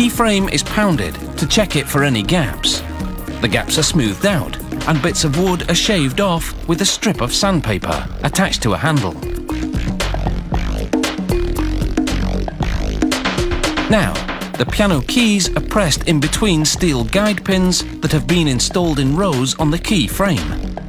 key frame is pounded to check it for any gaps. The gaps are smoothed out and bits of wood are shaved off with a strip of sandpaper attached to a handle. Now, the piano keys are pressed in between steel guide pins that have been installed in rows on the key frame.